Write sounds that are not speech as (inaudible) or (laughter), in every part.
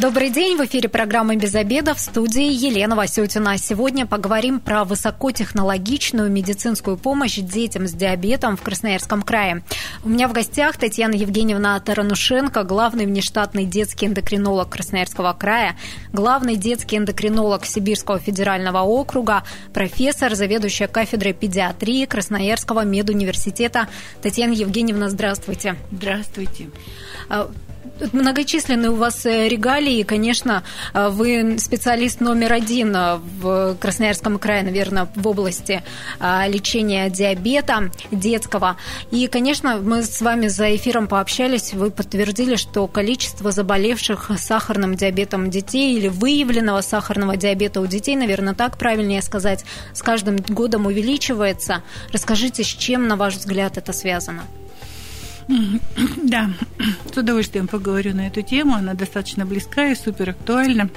Добрый день, в эфире программы «Без обеда» в студии Елена Васютина. Сегодня поговорим про высокотехнологичную медицинскую помощь детям с диабетом в Красноярском крае. У меня в гостях Татьяна Евгеньевна Таранушенко, главный внештатный детский эндокринолог Красноярского края, главный детский эндокринолог Сибирского федерального округа, профессор, заведующая кафедрой педиатрии Красноярского медуниверситета. Татьяна Евгеньевна, здравствуйте. Здравствуйте. Многочисленные у вас э, регалии, конечно, э, вы специалист номер один э, в Красноярском крае, наверное, в области лечения диабета детского. И, конечно, мы с вами за эфиром пообщались, вы подтвердили, что количество заболевших сахарным диабетом детей или выявленного сахарного диабета у детей, наверное, так правильнее сказать, с каждым годом увеличивается. Расскажите, с чем, на ваш взгляд, это связано? Да, (clears throat) с удовольствием поговорю на эту тему. Она достаточно близка и супер актуальна.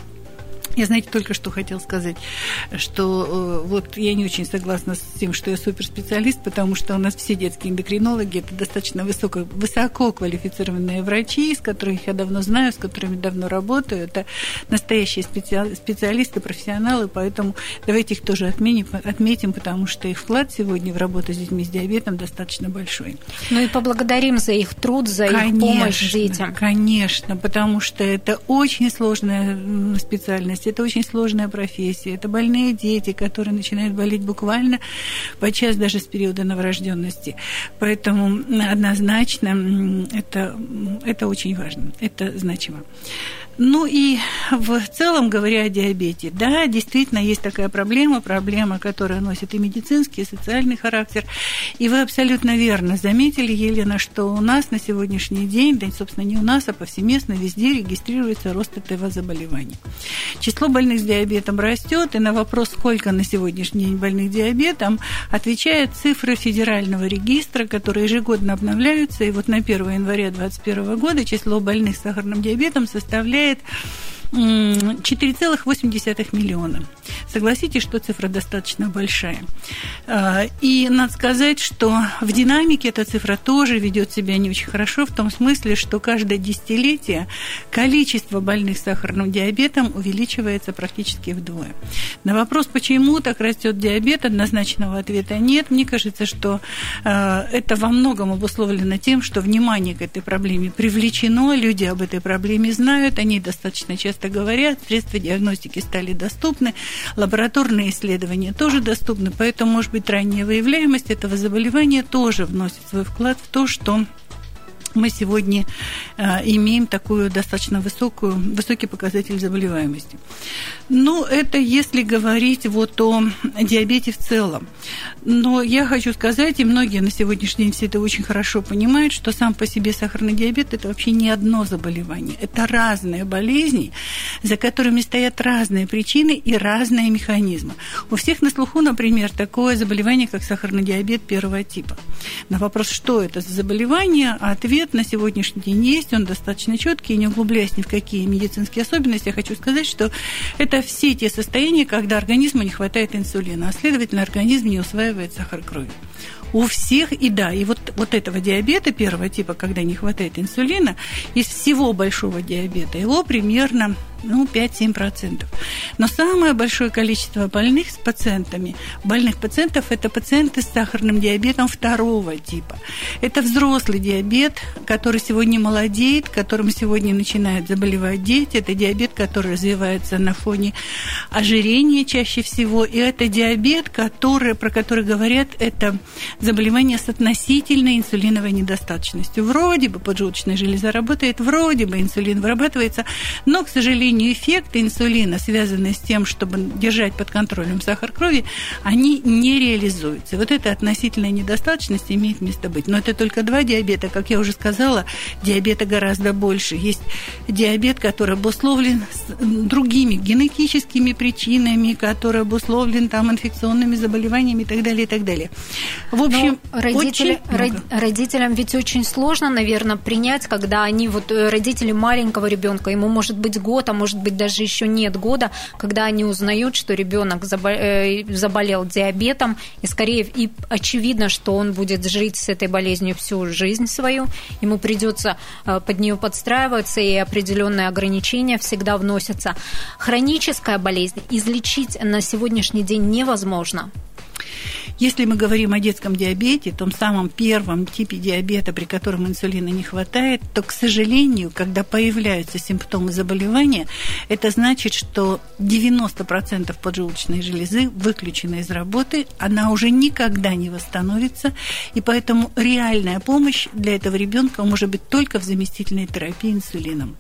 Я, знаете, только что хотел сказать, что э, вот я не очень согласна с тем, что я суперспециалист, потому что у нас все детские эндокринологи – это достаточно высоко, высоко квалифицированные врачи, с которых я давно знаю, с которыми давно работаю. Это настоящие специалисты, профессионалы, поэтому давайте их тоже отменим, отметим, потому что их вклад сегодня в работу с детьми с диабетом достаточно большой. Ну и поблагодарим за их труд, за конечно, их помощь детям. Конечно, потому что это очень сложная специальность это очень сложная профессия. Это больные дети, которые начинают болеть буквально подчас даже с периода новорожденности. Поэтому однозначно это, это очень важно, это значимо. Ну и в целом, говоря о диабете, да, действительно есть такая проблема, проблема, которая носит и медицинский, и социальный характер. И вы абсолютно верно заметили, Елена, что у нас на сегодняшний день, да, собственно, не у нас, а повсеместно везде регистрируется рост этого заболевания. Число больных с диабетом растет, и на вопрос, сколько на сегодняшний день больных диабетом, отвечает цифры федерального регистра, которые ежегодно обновляются. И вот на 1 января 2021 года число больных с сахарным диабетом составляет составляет 4,8 миллиона. Согласитесь, что цифра достаточно большая. А, и надо сказать, что в динамике эта цифра тоже ведет себя не очень хорошо, в том смысле, что каждое десятилетие количество больных сахарным диабетом увеличивается практически вдвое. На вопрос, почему так растет диабет, однозначного ответа нет. Мне кажется, что а, это во многом обусловлено тем, что внимание к этой проблеме привлечено, люди об этой проблеме знают, они достаточно часто часто говорят, средства диагностики стали доступны, лабораторные исследования тоже доступны, поэтому, может быть, ранняя выявляемость этого заболевания тоже вносит свой вклад в то, что мы сегодня э, имеем такую достаточно высокую, высокий показатель заболеваемости. Ну, это если говорить вот о диабете в целом. Но я хочу сказать, и многие на сегодняшний день все это очень хорошо понимают, что сам по себе сахарный диабет – это вообще не одно заболевание. Это разные болезни, за которыми стоят разные причины и разные механизмы. У всех на слуху, например, такое заболевание, как сахарный диабет первого типа. На вопрос, что это за заболевание, ответ ответ на сегодняшний день есть, он достаточно четкий, не углубляясь ни в какие медицинские особенности, я хочу сказать, что это все те состояния, когда организму не хватает инсулина, а следовательно, организм не усваивает сахар крови. У всех, и да, и вот, вот этого диабета первого типа, когда не хватает инсулина, из всего большого диабета, его примерно ну, 5-7%. Но самое большое количество больных с пациентами, больных пациентов, это пациенты с сахарным диабетом второго типа. Это взрослый диабет, который сегодня молодеет, которым сегодня начинают заболевать дети. Это диабет, который развивается на фоне ожирения чаще всего. И это диабет, который, про который говорят, это заболевание с относительной инсулиновой недостаточностью. Вроде бы поджелудочная железа работает, вроде бы инсулин вырабатывается, но, к сожалению, сожалению, эффекты инсулина, связанные с тем, чтобы держать под контролем сахар крови, они не реализуются. Вот эта относительная недостаточность имеет место быть. Но это только два диабета. Как я уже сказала, диабета гораздо больше. Есть диабет, который обусловлен другими генетическими причинами, который обусловлен там инфекционными заболеваниями и так далее, и так далее. В общем, Но родители, очень родителям ведь очень сложно, наверное, принять, когда они вот э, родители маленького ребенка, ему может быть год, а может быть, даже еще нет года, когда они узнают, что ребенок э, заболел диабетом, и скорее и очевидно, что он будет жить с этой болезнью всю жизнь свою, ему придется э, под нее подстраиваться, и определенные ограничения всегда вносятся. Хроническая болезнь излечить на сегодняшний день невозможно. Если мы говорим о детском диабете, том самом первом типе диабета, при котором инсулина не хватает, то, к сожалению, когда появляются симптомы заболевания, это значит, что 90% поджелудочной железы выключена из работы, она уже никогда не восстановится, и поэтому реальная помощь для этого ребенка может быть только в заместительной терапии инсулином.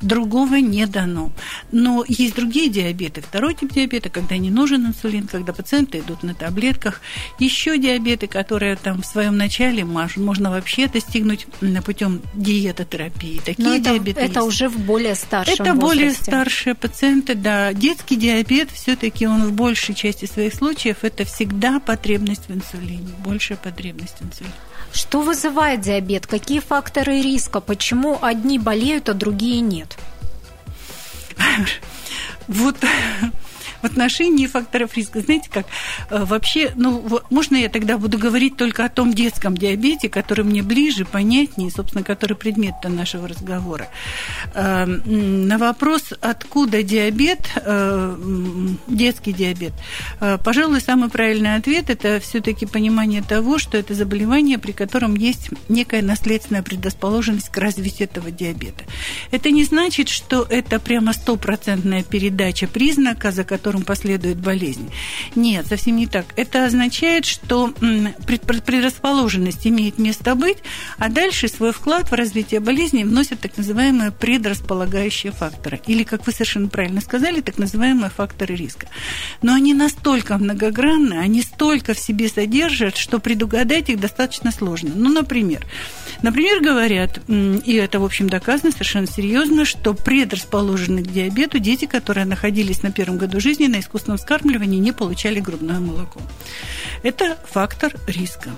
Другого не дано. Но есть другие диабеты. Второй тип диабета, когда не нужен инсулин, когда пациенты идут на таблетках – еще диабеты, которые там в своем начале можно вообще достигнуть путем диетотерапии. Такие Но это, диабеты это есть. уже в более старшем Это возрасте. более старшие пациенты, да. Детский диабет все-таки он в большей части своих случаев это всегда потребность в инсулине, большая потребность в инсулине. Что вызывает диабет? Какие факторы риска? Почему одни болеют, а другие нет? (laughs) Вот в отношении факторов риска. Знаете как, э, вообще, ну, можно я тогда буду говорить только о том детском диабете, который мне ближе, понятнее, собственно, который предмет нашего разговора. Э, на вопрос, откуда диабет, э, детский диабет, пожалуй, самый правильный ответ – это все таки понимание того, что это заболевание, при котором есть некая наследственная предрасположенность к развитию этого диабета. Это не значит, что это прямо стопроцентная передача признака, за которым которым последует болезнь. Нет, совсем не так. Это означает, что предрасположенность имеет место быть, а дальше свой вклад в развитие болезни вносят так называемые предрасполагающие факторы. Или, как вы совершенно правильно сказали, так называемые факторы риска. Но они настолько многогранны, они столько в себе содержат, что предугадать их достаточно сложно. Ну, например, например, говорят, и это, в общем, доказано совершенно серьезно, что предрасположены к диабету дети, которые находились на первом году жизни жизни на искусственном вскармливании не получали грудное молоко. Это фактор риска.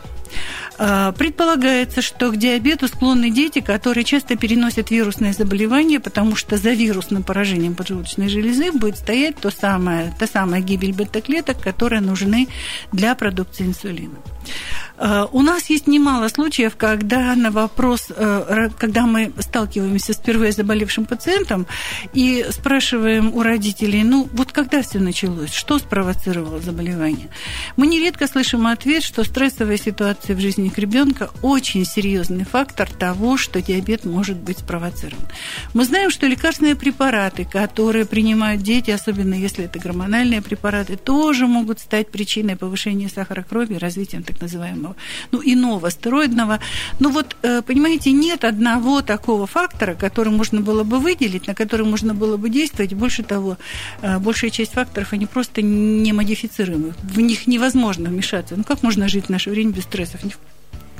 А, предполагается, что к диабету склонны дети, которые часто переносят вирусные заболевания, потому что за вирусным поражением поджелудочной железы будет стоять то самое, та самая гибель бета-клеток, которые нужны для продукции инсулина. А, у нас есть немало случаев, когда на вопрос, э, когда мы сталкиваемся с впервые заболевшим пациентом и спрашиваем у родителей, ну вот когда все началось, что спровоцировало заболевание, мы нередко слышим ответ, что стрессовая ситуация в жизни ребенка очень серьезный фактор того, что диабет может быть спровоцирован. Мы знаем, что лекарственные препараты, которые принимают дети, особенно если это гормональные препараты, тоже могут стать причиной повышения сахара крови и развитием так называемого, ну, иного стероидного. Ну вот, э, понимаете, нет одного такого фактора, который можно было бы выделить, на который можно было бы действовать. Больше того, э, большая часть факторов, они просто не модифицируемы. В них невозможно вмешаться. Ну, как можно жить в наше время без стрессов?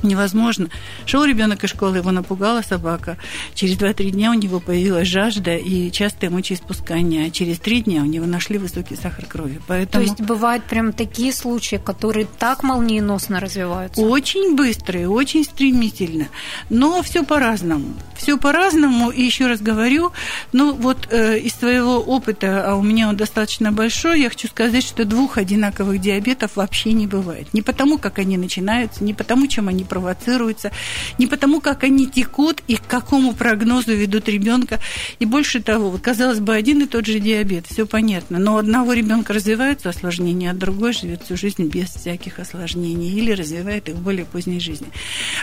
Невозможно. Шел ребенок из школы, его напугала собака. Через 2-3 дня у него появилась жажда и частое мочеиспускание. А через 3 дня у него нашли высокий сахар крови. Поэтому... То есть бывают прям такие случаи, которые так молниеносно развиваются? Очень быстро и очень стремительно. Но все по-разному. Все по-разному. И еще раз говорю, ну вот э, из своего опыта, а у меня он достаточно большой, я хочу сказать, что двух одинаковых диабетов вообще не бывает. Не потому, как они начинаются, не потому, чем они провоцируются, не потому, как они текут и к какому прогнозу ведут ребенка. И больше того, вот, казалось бы, один и тот же диабет, все понятно, но у одного ребенка развиваются осложнения, а другой живет всю жизнь без всяких осложнений или развивает их в более поздней жизни.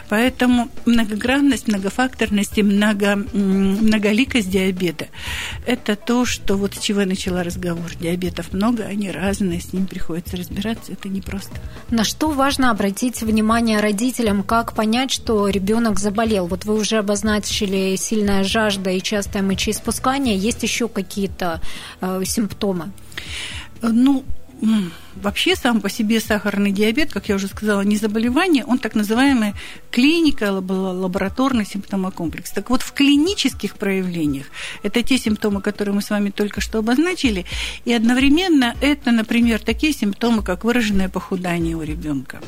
Поэтому многогранность, многофакторность и много, многоликость диабета – это то, что вот с чего я начала разговор. Диабетов много, они разные, с ним приходится разбираться, это непросто. На что важно обратить внимание родителям, как понять, что ребенок заболел? Вот вы уже обозначили сильная жажда и частое мочеиспускание. Есть еще какие-то э, симптомы? Ну, вообще сам по себе сахарный диабет, как я уже сказала, не заболевание, он так называемая клиника лабораторный симптомокомплекс. Так вот, в клинических проявлениях это те симптомы, которые мы с вами только что обозначили, и одновременно это, например, такие симптомы, как выраженное похудание у ребенка,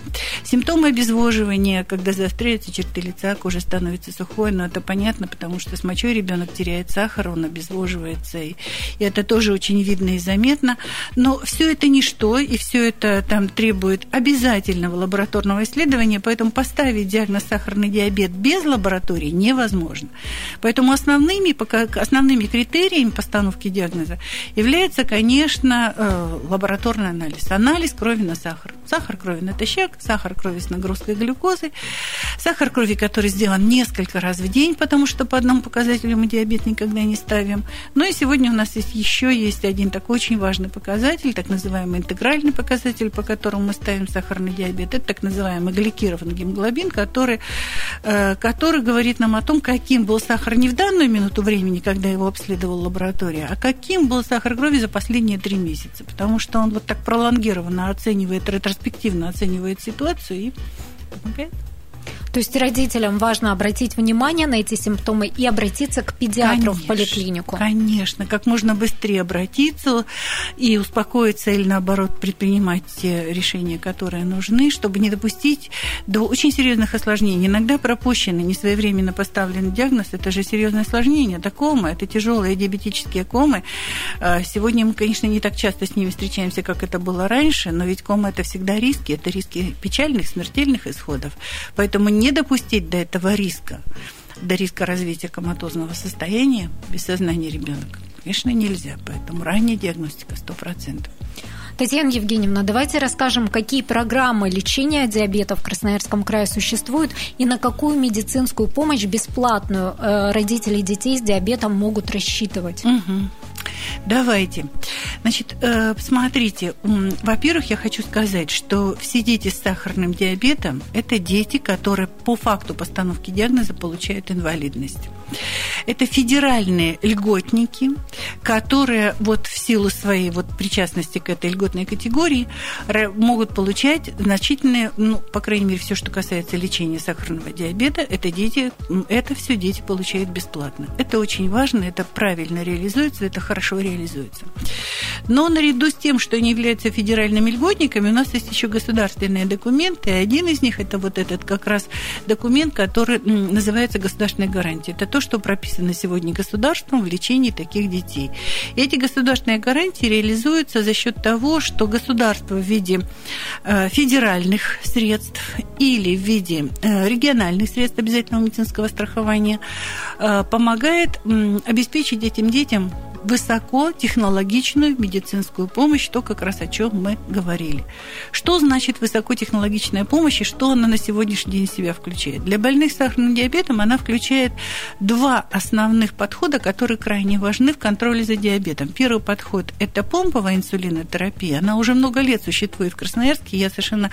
симптомы обезвоживания, когда заостряются черты лица, кожа становится сухой, но это понятно, потому что с мочой ребенок теряет сахар, он обезвоживается, и, и это тоже очень видно и заметно. Но все это ничто, и все это там требует обязательного лабораторного исследования, поэтому поставить диагноз сахарный диабет без лаборатории невозможно. Поэтому основными, основными критериями постановки диагноза является, конечно, э, лабораторный анализ. Анализ крови на сахар. Сахар крови натощак, сахар крови с нагрузкой глюкозы, сахар крови, который сделан несколько раз в день, потому что по одному показателю мы диабет никогда не ставим. Ну и сегодня у нас есть еще есть один такой очень важный показатель, так называемый интегральный показатель, по которому мы ставим сахарный диабет. Это так называемый гликированный гемоглобин, который, э, который говорит нам о том, каким был сахар не в данную минуту времени, когда его обследовала лаборатория, а каким был сахар крови за последние три месяца, потому что он вот так пролонгированно оценивает ретроспективно оценивает ситуацию и помогает. То есть родителям важно обратить внимание на эти симптомы и обратиться к педиатру конечно, в поликлинику. Конечно, как можно быстрее обратиться и успокоиться или наоборот предпринимать те решения, которые нужны, чтобы не допустить до очень серьезных осложнений. Иногда пропущенный, несвоевременно поставленный диагноз – это же серьезное осложнение. Это кома, это тяжелые диабетические комы. А, сегодня мы, конечно, не так часто с ними встречаемся, как это было раньше, но ведь кома – это всегда риски, это риски печальных, смертельных исходов. Поэтому не допустить до этого риска, до риска развития коматозного состояния без сознания ребенка, конечно, нельзя. Поэтому ранняя диагностика 100%. Татьяна Евгеньевна, давайте расскажем, какие программы лечения диабета в Красноярском крае существуют и на какую медицинскую помощь бесплатную э, родители детей с диабетом могут рассчитывать. Угу. Давайте. Значит, э, смотрите, во-первых, я хочу сказать, что все дети с сахарным диабетом – это дети, которые по факту постановки диагноза получают инвалидность. Это федеральные льготники, которые вот в силу своей вот причастности к этой льготной категории могут получать значительные, ну, по крайней мере, все, что касается лечения сахарного диабета, это дети, это все дети получают бесплатно. Это очень важно, это правильно реализуется, это хорошо реализуется. Но наряду с тем, что они являются федеральными льготниками, у нас есть еще государственные документы, и один из них это вот этот как раз документ, который называется государственная гарантия. Это то, что прописано сегодня государством в лечении таких детей. Эти государственные гарантии реализуются за счет того, что государство в виде э, федеральных средств или в виде э, региональных средств обязательного медицинского страхования э, помогает обеспечить этим детям высокотехнологичную медицинскую помощь, то как раз о чем мы говорили. Что значит высокотехнологичная помощь и что она на сегодняшний день себя включает? Для больных с сахарным диабетом она включает два основных подхода, которые крайне важны в контроле за диабетом. Первый подход – это помповая инсулинотерапия. Она уже много лет существует в Красноярске. Я совершенно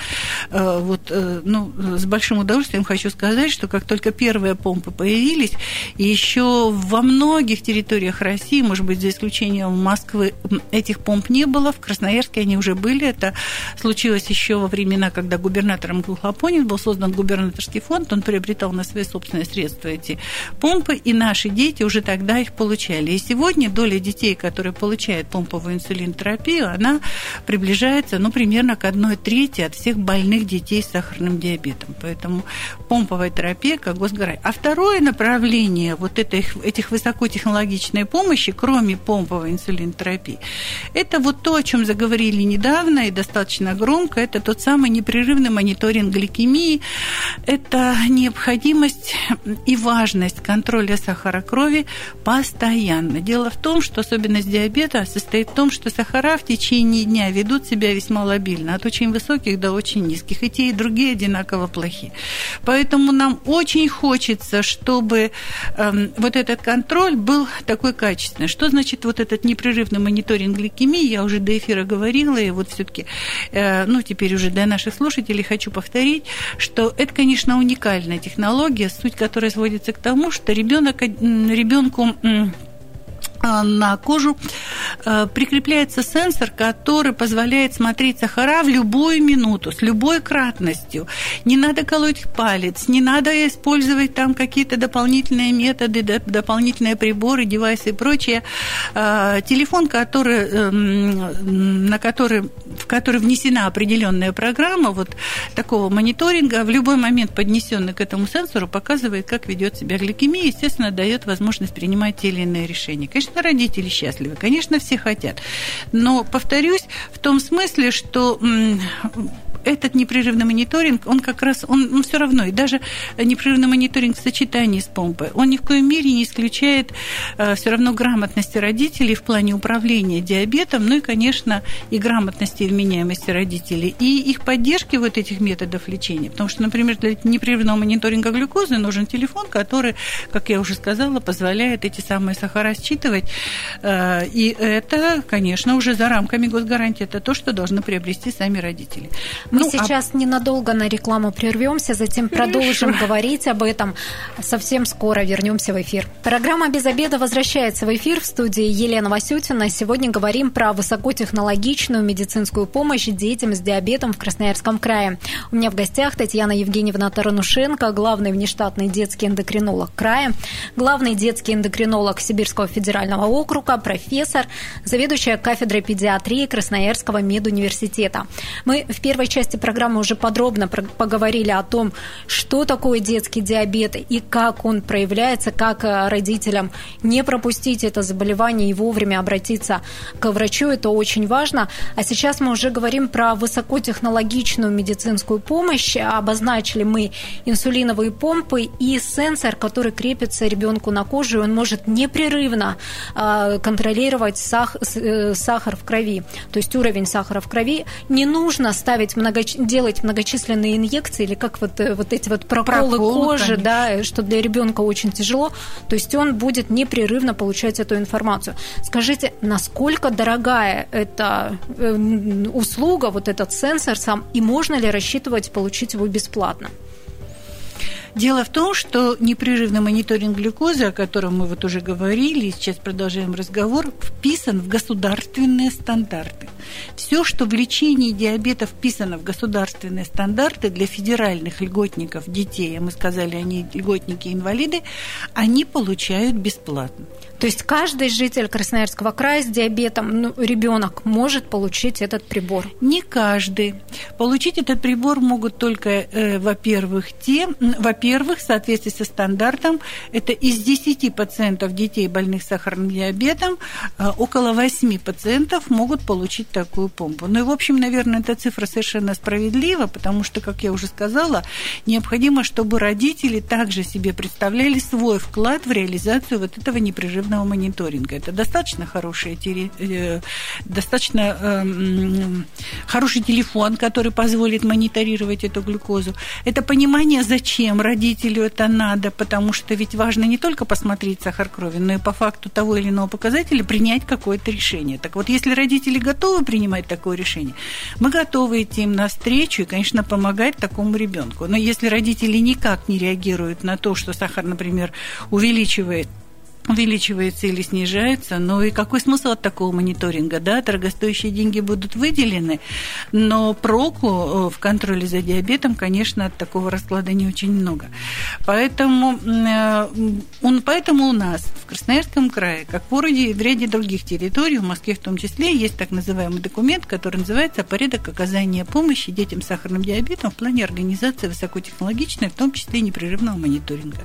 э, вот, э, ну, с большим удовольствием хочу сказать, что как только первые помпы появились, еще во многих территориях России, может быть, за исключением Москвы, этих помп не было. В Красноярске они уже были. Это случилось еще во времена, когда губернатором Глухопонин был создан губернаторский фонд. Он приобретал на свои собственные средства эти помпы, и наши дети уже тогда их получали. И сегодня доля детей, которые получают помповую инсулинотерапию, она приближается, ну, примерно к одной трети от всех больных детей с сахарным диабетом. Поэтому помповая терапия как госгарантия. А второе направление вот этих, этих высокотехнологичной помощи, кроме кроме помповой инсулинотерапии. Это вот то, о чем заговорили недавно и достаточно громко, это тот самый непрерывный мониторинг гликемии, это необходимость и важность контроля сахара крови постоянно. Дело в том, что особенность диабета состоит в том, что сахара в течение дня ведут себя весьма лобильно, от очень высоких до очень низких, и те, и другие одинаково плохи. Поэтому нам очень хочется, чтобы э, вот этот контроль был такой качественный. Что значит вот этот непрерывный мониторинг гликемии? Я уже до эфира говорила, и вот все-таки, э, ну, теперь уже для наших слушателей хочу повторить, что это, конечно, уникальная технология, суть которой сводится к тому, что ребенок, ребенку на кожу э, прикрепляется сенсор, который позволяет смотреть сахара в любую минуту, с любой кратностью. Не надо колоть палец, не надо использовать там какие-то дополнительные методы, дополнительные приборы, девайсы и прочее. Э, телефон, который, эм, на который, в который внесена определенная программа вот такого мониторинга, в любой момент поднесенный к этому сенсору, показывает, как ведет себя гликемия, естественно, дает возможность принимать те или иные решения. Конечно, Конечно, родители счастливы, конечно, все хотят. Но, повторюсь, в том смысле, что этот непрерывный мониторинг, он как раз, он, он все равно, и даже непрерывный мониторинг в сочетании с помпой, он ни в коем мере не исключает э, все равно грамотности родителей в плане управления диабетом, ну и, конечно, и грамотности и вменяемости родителей, и их поддержки вот этих методов лечения. Потому что, например, для непрерывного мониторинга глюкозы нужен телефон, который, как я уже сказала, позволяет эти самые сахара считывать. Э, и это, конечно, уже за рамками госгарантии, это то, что должны приобрести сами родители. Мы ну, а сейчас а... ненадолго на рекламу прервемся, затем Хорошо. продолжим говорить об этом. Совсем скоро вернемся в эфир. Программа «Без обеда» возвращается в эфир в студии Елена Васютина. Сегодня говорим про высокотехнологичную медицинскую помощь детям с диабетом в Красноярском крае. У меня в гостях Татьяна Евгеньевна Таранушенко, главный внештатный детский эндокринолог края, главный детский эндокринолог Сибирского федерального округа, профессор, заведующая кафедрой педиатрии Красноярского медуниверситета. Мы в первой части части программы уже подробно поговорили о том, что такое детский диабет и как он проявляется, как э, родителям не пропустить это заболевание и вовремя обратиться к врачу. Это очень важно. А сейчас мы уже говорим про высокотехнологичную медицинскую помощь. Обозначили мы инсулиновые помпы и сенсор, который крепится ребенку на кожу, и он может непрерывно э, контролировать э, сахар в крови, то есть уровень сахара в крови. Не нужно ставить много делать многочисленные инъекции или как вот, э, вот эти вот проколы, проколы кожи, конечно. да, что для ребенка очень тяжело, то есть он будет непрерывно получать эту информацию. Скажите, насколько дорогая эта э, услуга, вот этот сенсор сам, и можно ли рассчитывать получить его бесплатно? Дело в том, что непрерывный мониторинг глюкозы, о котором мы вот уже говорили, и сейчас продолжаем разговор, вписан в государственные стандарты. Все, что в лечении диабета вписано в государственные стандарты для федеральных льготников детей, а мы сказали, они льготники-инвалиды, они получают бесплатно. То есть каждый житель Красноярского края с диабетом, ну, ребенок может получить этот прибор? Не каждый. Получить этот прибор могут только, э, во-первых, те, во-первых, в соответствии со стандартом, это из 10 пациентов детей, больных сахарным диабетом, э, около 8 пациентов могут получить такую помпу. Ну и, в общем, наверное, эта цифра совершенно справедлива, потому что, как я уже сказала, необходимо, чтобы родители также себе представляли свой вклад в реализацию вот этого непрерывного ежедневного мониторинга. Это достаточно хорошая, э, достаточно эм, хороший телефон, который позволит мониторировать эту глюкозу. Это понимание, зачем родителю это надо, потому что ведь важно не только посмотреть сахар крови, но и по факту того или иного показателя принять какое-то решение. Так вот, если родители готовы принимать такое решение, мы готовы идти им навстречу и, конечно, помогать такому ребенку. Но если родители никак не реагируют на то, что сахар, например, увеличивает увеличивается или снижается. Ну и какой смысл от такого мониторинга? Да, дорогостоящие деньги будут выделены, но проку э, в контроле за диабетом, конечно, от такого расклада не очень много. Поэтому, э, он, поэтому у нас в Красноярском крае, как в городе и в ряде других территорий, в Москве в том числе, есть так называемый документ, который называется «Порядок оказания помощи детям с сахарным диабетом в плане организации высокотехнологичной, в том числе непрерывного мониторинга».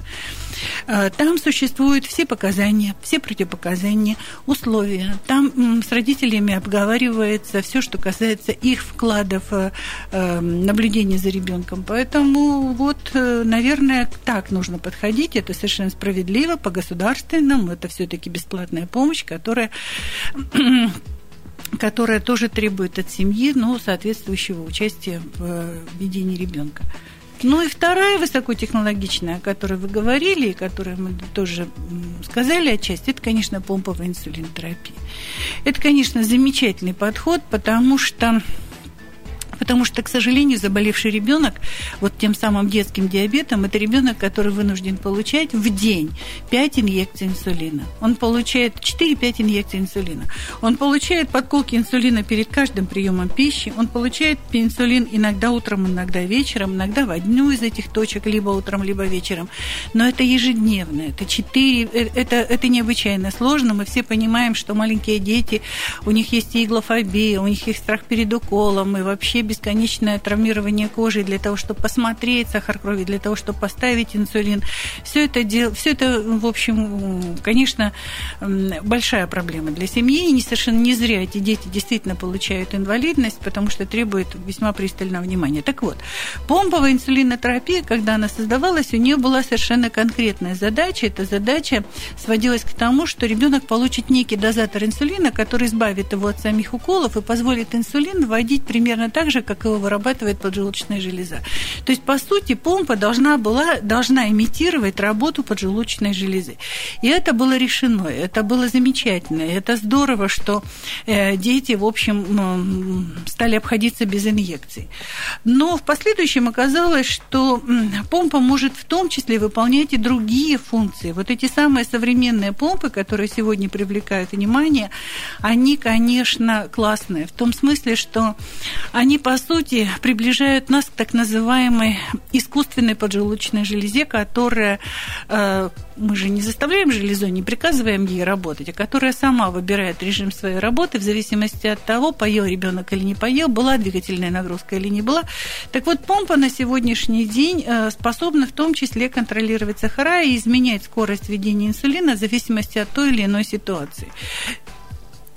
Э, там существуют все показатели показания, все противопоказания, условия. Там с родителями обговаривается все, что касается их вкладов э, эм, наблюдения за ребенком. Поэтому вот, э, наверное, так нужно подходить. Это совершенно справедливо по государственному. Это все-таки бесплатная помощь, которая (clears throat) которая тоже требует от семьи ну, соответствующего участия в э, ведении ребенка. Ну и вторая высокотехнологичная, о которой вы говорили, и которую мы тоже сказали отчасти, это, конечно, помповая инсулинотерапия. Это, конечно, замечательный подход, потому что Потому что, к сожалению, заболевший ребенок вот тем самым детским диабетом, это ребенок, который вынужден получать в день 5 инъекций инсулина. Он получает 4-5 инъекций инсулина. Он получает подколки инсулина перед каждым приемом пищи. Он получает инсулин иногда утром, иногда вечером, иногда в одну из этих точек, либо утром, либо вечером. Но это ежедневно. Это 4, э, это, это необычайно сложно. Мы все понимаем, что маленькие дети, у них есть иглофобия, у них есть страх перед уколом, и вообще бесконечное травмирование кожи для того, чтобы посмотреть сахар крови, для того, чтобы поставить инсулин. Все это, дел, все это в общем, конечно, большая проблема для семьи. И не совершенно не зря эти дети действительно получают инвалидность, потому что требует весьма пристального внимания. Так вот, помповая инсулинотерапия, когда она создавалась, у нее была совершенно конкретная задача. Эта задача сводилась к тому, что ребенок получит некий дозатор инсулина, который избавит его от самих уколов и позволит инсулин вводить примерно так же, как его вырабатывает поджелудочная железа. То есть, по сути, помпа должна была, должна имитировать работу поджелудочной железы. И это было решено, это было замечательно, это здорово, что э, дети, в общем, стали обходиться без инъекций. Но в последующем оказалось, что помпа может в том числе выполнять и другие функции. Вот эти самые современные помпы, которые сегодня привлекают внимание, они, конечно, классные. В том смысле, что они, по сути, приближают нас к так называемой искусственной поджелудочной железе, которая э, мы же не заставляем железу, не приказываем ей работать, а которая сама выбирает режим своей работы в зависимости от того, поел ребенок или не поел, была двигательная нагрузка или не была. Так вот, помпа на сегодняшний день э, способна в том числе контролировать сахара и изменять скорость введения инсулина в зависимости от той или иной ситуации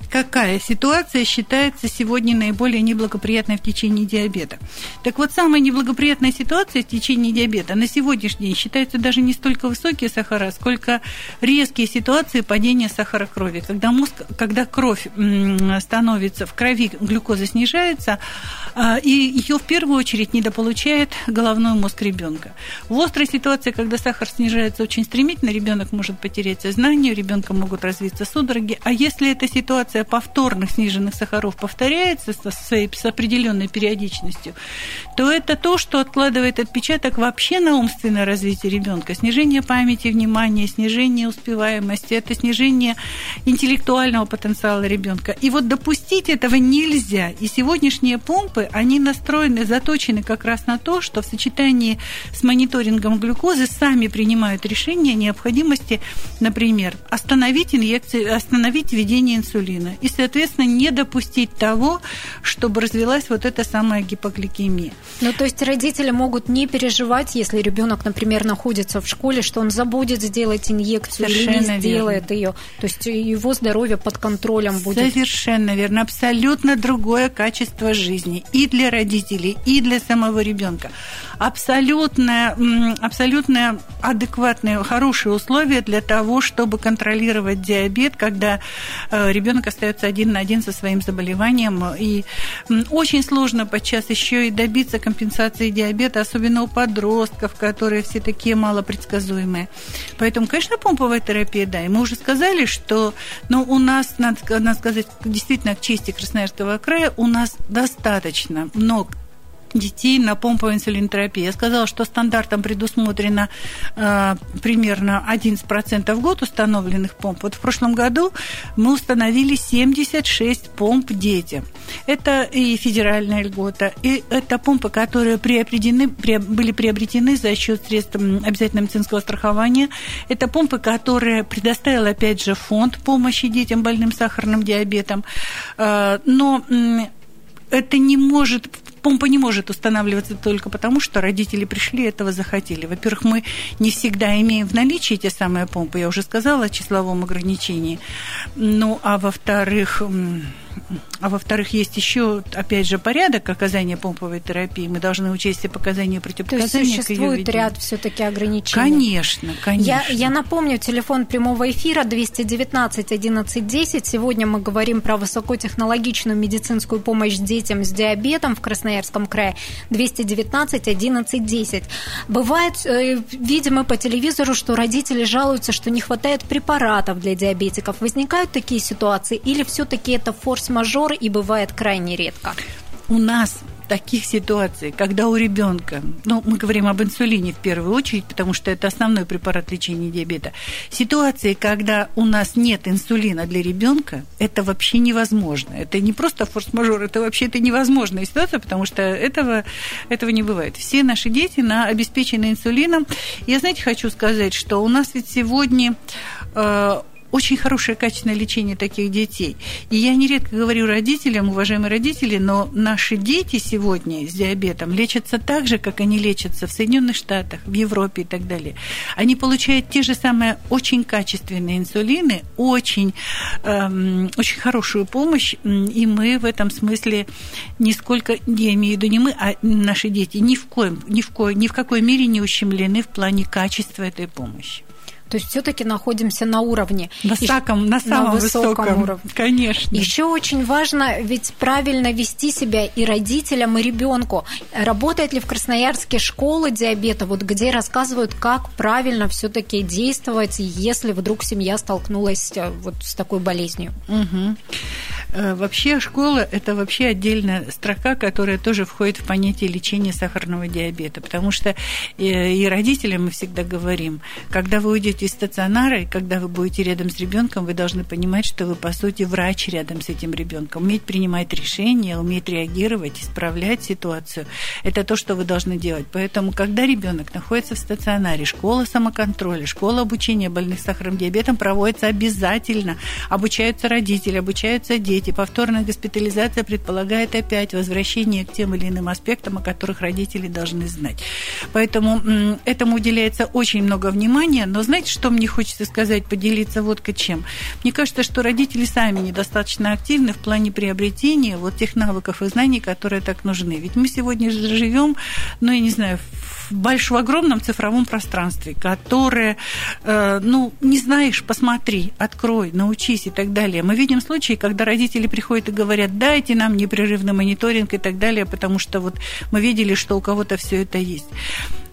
какая ситуация считается сегодня наиболее неблагоприятной в течение диабета. Так вот, самая неблагоприятная ситуация в течение диабета на сегодняшний день считается даже не столько высокие сахара, сколько резкие ситуации падения сахара крови. Когда, мозг, когда кровь становится в крови, глюкоза снижается, а, и ее в первую очередь недополучает головной мозг ребенка. В острой ситуации, когда сахар снижается очень стремительно, ребенок может потерять сознание, у ребенка могут развиться судороги. А если эта ситуация повторных сниженных сахаров повторяется с, с определенной периодичностью, то это то, что откладывает отпечаток вообще на умственное развитие ребенка. Снижение памяти, внимания, снижение успеваемости, это снижение интеллектуального потенциала ребенка. И вот допустить этого нельзя. И сегодняшние помпы, они настроены, заточены как раз на то, что в сочетании с мониторингом глюкозы сами принимают решение о необходимости, например, остановить инъекции, остановить введение инсулина и, соответственно, не допустить того, чтобы развилась вот эта самая гипогликемия. Ну, то есть родители могут не переживать, если ребенок, например, находится в школе, что он забудет сделать инъекцию Совершенно или не сделает верно. ее. То есть его здоровье под контролем будет. Совершенно верно. Абсолютно другое качество жизни и для родителей, и для самого ребенка. Абсолютно, абсолютно адекватные, хорошие условия для того, чтобы контролировать диабет, когда э, ребенок остается один на один со своим заболеванием. И очень сложно подчас еще и добиться компенсации диабета, особенно у подростков, которые все такие малопредсказуемые. Поэтому, конечно, помповая терапия, да. И мы уже сказали, что ну, у нас, надо, надо сказать, действительно, к чести Красноярского края, у нас достаточно много детей на помповой инсулинотерапии. Я сказала, что стандартом предусмотрено э, примерно 11% в год установленных помп. Вот в прошлом году мы установили 76 помп детям. Это и федеральная льгота, и это помпы, которые приобретены, при, были приобретены за счет средств обязательного медицинского страхования. Это помпы, которые предоставил, опять же, фонд помощи детям больным сахарным диабетом. Э, но это не может помпа не может устанавливаться только потому, что родители пришли этого захотели. Во-первых, мы не всегда имеем в наличии те самые помпы. Я уже сказала о числовом ограничении. Ну, а во-вторых, а во-вторых, есть еще, опять же, порядок оказания помповой терапии. Мы должны учесть все показания противопоказания. То есть существует ряд все-таки ограничений. Конечно, конечно. Я, я напомню, телефон прямого эфира 219 11 10. Сегодня мы говорим про высокотехнологичную медицинскую помощь детям с диабетом в Красноярском крае. 219 11 10. Бывает, э, видимо, по телевизору, что родители жалуются, что не хватает препаратов для диабетиков. Возникают такие ситуации или все-таки это форс форс-мажор и бывает крайне редко? У нас таких ситуаций, когда у ребенка, ну, мы говорим об инсулине в первую очередь, потому что это основной препарат лечения диабета, ситуации, когда у нас нет инсулина для ребенка, это вообще невозможно. Это не просто форс-мажор, это вообще это невозможная ситуация, потому что этого, этого не бывает. Все наши дети на обеспечены инсулином. Я, знаете, хочу сказать, что у нас ведь сегодня э, очень хорошее качественное лечение таких детей. И я нередко говорю родителям, уважаемые родители, но наши дети сегодня с диабетом лечатся так же, как они лечатся в Соединенных Штатах, в Европе и так далее. Они получают те же самые очень качественные инсулины, очень, эм, очень хорошую помощь, и мы в этом смысле нисколько, я имею в виду не мы, а наши дети, ни в коем, ни в, коем, ни в какой мере не ущемлены в плане качества этой помощи. То есть все-таки находимся на уровне. На, самом, на самом на высоком, высоком уровне. Конечно. Еще очень важно ведь правильно вести себя и родителям, и ребенку. Работает ли в Красноярске школа диабета, вот где рассказывают, как правильно все-таки действовать, если вдруг семья столкнулась э, вот с такой болезнью? Угу. Вообще школа – это вообще отдельная строка, которая тоже входит в понятие лечения сахарного диабета, потому что э, и родителям мы всегда говорим, когда вы уйдете из стационара, и когда вы будете рядом с ребенком, вы должны понимать, что вы, по сути, врач рядом с этим ребенком. Уметь принимать решения, уметь реагировать, исправлять ситуацию – это то, что вы должны делать. Поэтому, когда ребенок находится в стационаре, школа самоконтроля, школа обучения больных сахарным диабетом проводится обязательно. Обучаются родители, обучаются дети. Повторная госпитализация предполагает опять возвращение к тем или иным аспектам, о которых родители должны знать. Поэтому этому уделяется очень много внимания, но знаете, что мне хочется сказать, поделиться вот к чем? Мне кажется, что родители сами недостаточно активны в плане приобретения вот тех навыков и знаний, которые так нужны. Ведь мы сегодня живем, ну, я не знаю, в большом, огромном цифровом пространстве, которое, э, ну, не знаешь, посмотри, открой, научись и так далее. Мы видим случаи, когда родители приходят и говорят, дайте нам непрерывный мониторинг и так далее, потому что вот мы видели, что у кого-то все это есть.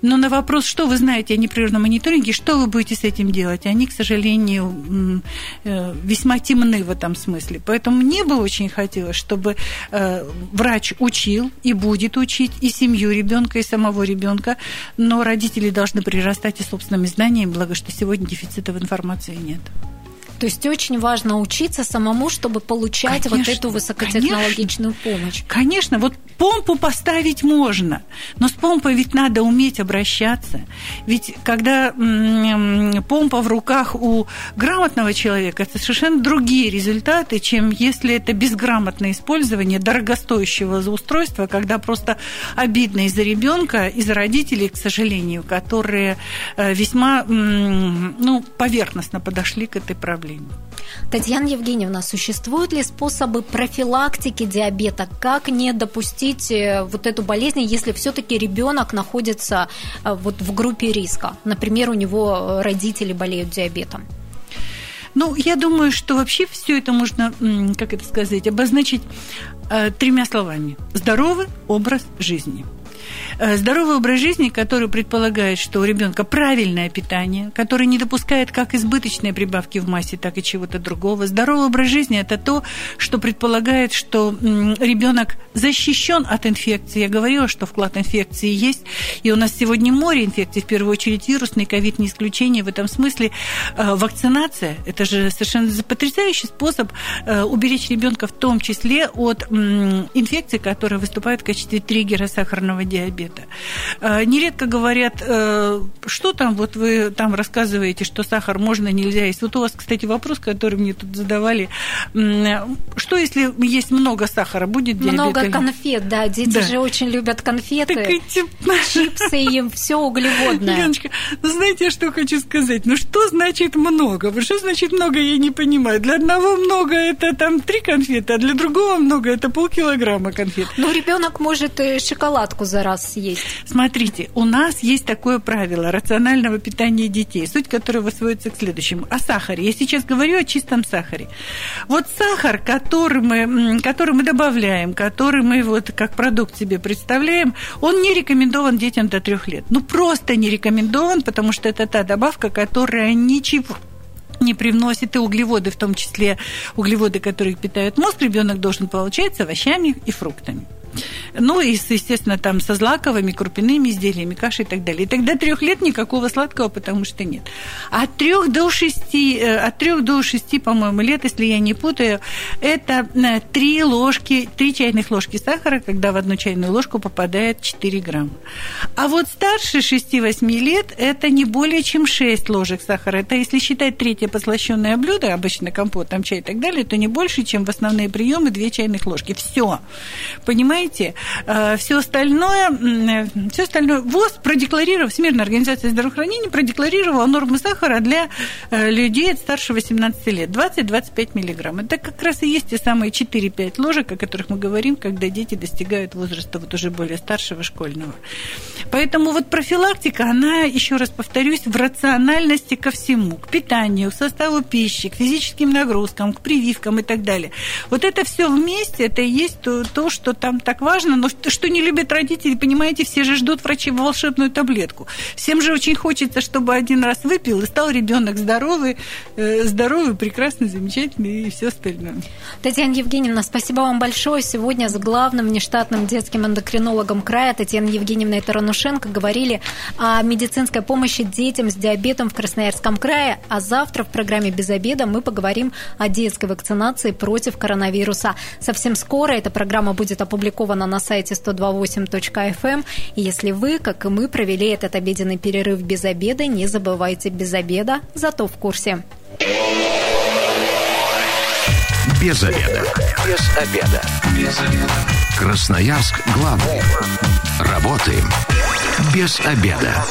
Но на вопрос, что вы знаете о непрерывном мониторинге, что вы будете с этим делать, они, к сожалению, э, весьма темны в этом смысле. Поэтому мне бы очень хотелось, чтобы э, врач учил и будет учить и семью ребенка, и самого ребенка, но родители должны прирастать и собственными знаниями, благо что сегодня дефицита в информации нет. То есть очень важно учиться самому, чтобы получать конечно, вот эту высокотехнологичную конечно, помощь. Конечно, вот помпу поставить можно, но с помпой ведь надо уметь обращаться. Ведь когда помпа в руках у грамотного человека, это совершенно другие результаты, чем если это безграмотное использование дорогостоящего устройства, когда просто обидно из-за ребенка, из-за родителей, к сожалению, которые э, весьма ну, поверхностно подошли к этой проблеме зрения. Татьяна Евгеньевна, существуют ли способы профилактики диабета? Как не допустить э, вот эту болезнь, если все-таки ребенок находится э, вот в группе риска? Например, у него э, родители болеют диабетом. Ну, я думаю, что вообще все это можно, как это сказать, обозначить тремя словами. Здоровый образ жизни – Э, здоровый образ жизни, который предполагает, что у ребенка правильное питание, который не допускает как избыточной прибавки в массе, так и чего-то другого. Здоровый образ жизни это то, что предполагает, что ребенок защищен от инфекции. Я говорила, что вклад инфекции есть, и у нас сегодня море инфекций, в первую очередь вирусный, ковид не исключение. В этом смысле э, вакцинация – это же совершенно потрясающий способ э, уберечь ребенка в том числе от инфекций, которые выступают в качестве триггера сахарного диабета. Э, нередко говорят, э, что там, вот вы там рассказываете, что сахар можно, нельзя есть. Вот у вас, кстати, вопрос, который мне тут задавали. Что, если есть много сахара, будет диабет? Много конфет, да. Дети да. же очень любят конфеты, так эти... чипсы, им все углеводное. Леночка, ну знаете, что хочу сказать? Ну что значит много? Что значит много, я не понимаю. Для одного много это там три конфеты, а для другого много это полкилограмма конфет. Ну, ребенок может шоколадку за раз съесть? Смотрите, у нас есть такое правило рационального питания детей, суть которого сводится к следующему. О сахаре. Я сейчас говорю о чистом сахаре. Вот сахар, который мы, который мы добавляем, который мы вот как продукт себе представляем, он не рекомендован детям до трех лет. Ну, просто не рекомендован, потому что это та добавка, которая ничего не привносит и углеводы, в том числе углеводы, которые питают мозг, ребенок должен получать с овощами и фруктами. Ну, и, естественно, там со злаковыми, крупяными изделиями, кашей и так далее. И тогда трех лет никакого сладкого, потому что нет. От трех до шести, э, от трех до шести, по-моему, лет, если я не путаю, это э, три ложки, три чайных ложки сахара, когда в одну чайную ложку попадает 4 грамма. А вот старше 6-8 лет это не более чем 6 ложек сахара. Это если считать третье послащенное блюдо, обычно компот, там чай и так далее, то не больше, чем в основные приемы 2 чайных ложки. Все. Понимаете? Э, все остальное, все остальное ВОЗ продекларировал, Всемирная организация здравоохранения продекларировала нормы сахара для э, людей старше 18 лет. 20-25 миллиграмм. Это как раз и есть те самые 4-5 ложек, о которых мы говорим, когда дети достигают возраста вот уже более старшего школьного. Поэтому вот профилактика, она, еще раз повторюсь, в рациональности ко всему, к питанию, к составу пищи, к физическим нагрузкам, к прививкам и так далее. Вот это все вместе, это и есть то, то что там так важно, но что не любят родители, понимаете, все же ждут врачей волшебную таблетку. Всем же очень хочется, чтобы один раз выпил и стал ребенок здоровый, э, здоровый, прекрасный, замечательный и все остальное. Татьяна Евгеньевна, спасибо вам большое. Сегодня с главным внештатным детским эндокринологом края Татьяной Евгеньевной Таранушенко говорили о медицинской помощи детям с диабетом в Красноярском крае, а завтра в программе «Без обеда» мы поговорим о детской вакцинации против коронавируса. Совсем скоро эта программа будет опубликована на сайте 128.fm. Эм. Если вы, как и мы, провели этот обеденный перерыв без обеда, не забывайте без обеда, зато в курсе. Без обеда. Без обеда. Без обеда. Красноярск главный. Работаем без обеда.